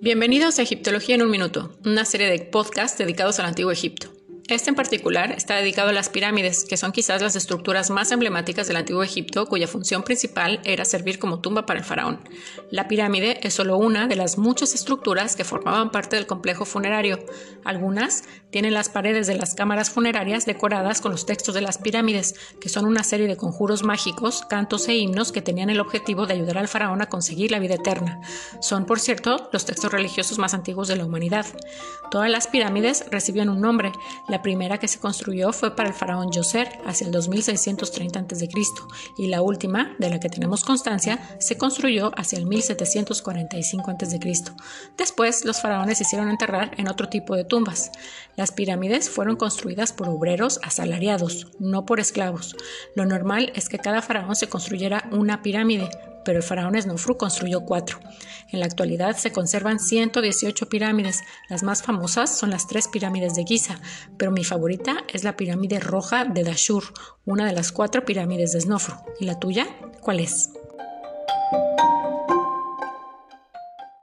Bienvenidos a Egiptología en un Minuto, una serie de podcasts dedicados al Antiguo Egipto. Este en particular está dedicado a las pirámides, que son quizás las estructuras más emblemáticas del antiguo Egipto, cuya función principal era servir como tumba para el faraón. La pirámide es solo una de las muchas estructuras que formaban parte del complejo funerario. Algunas tienen las paredes de las cámaras funerarias decoradas con los textos de las pirámides, que son una serie de conjuros mágicos, cantos e himnos que tenían el objetivo de ayudar al faraón a conseguir la vida eterna. Son, por cierto, los textos religiosos más antiguos de la humanidad. Todas las pirámides recibían un nombre. La primera que se construyó fue para el faraón Yoser hacia el 2630 a.C. y la última, de la que tenemos constancia, se construyó hacia el 1745 a.C. Después, los faraones hicieron enterrar en otro tipo de tumbas. Las pirámides fueron construidas por obreros asalariados, no por esclavos. Lo normal es que cada faraón se construyera una pirámide, pero el faraón Snofru construyó cuatro. En la actualidad se conservan 118 pirámides. Las más famosas son las tres pirámides de Giza, pero mi favorita es la pirámide roja de Dashur, una de las cuatro pirámides de Snofru. ¿Y la tuya? ¿Cuál es?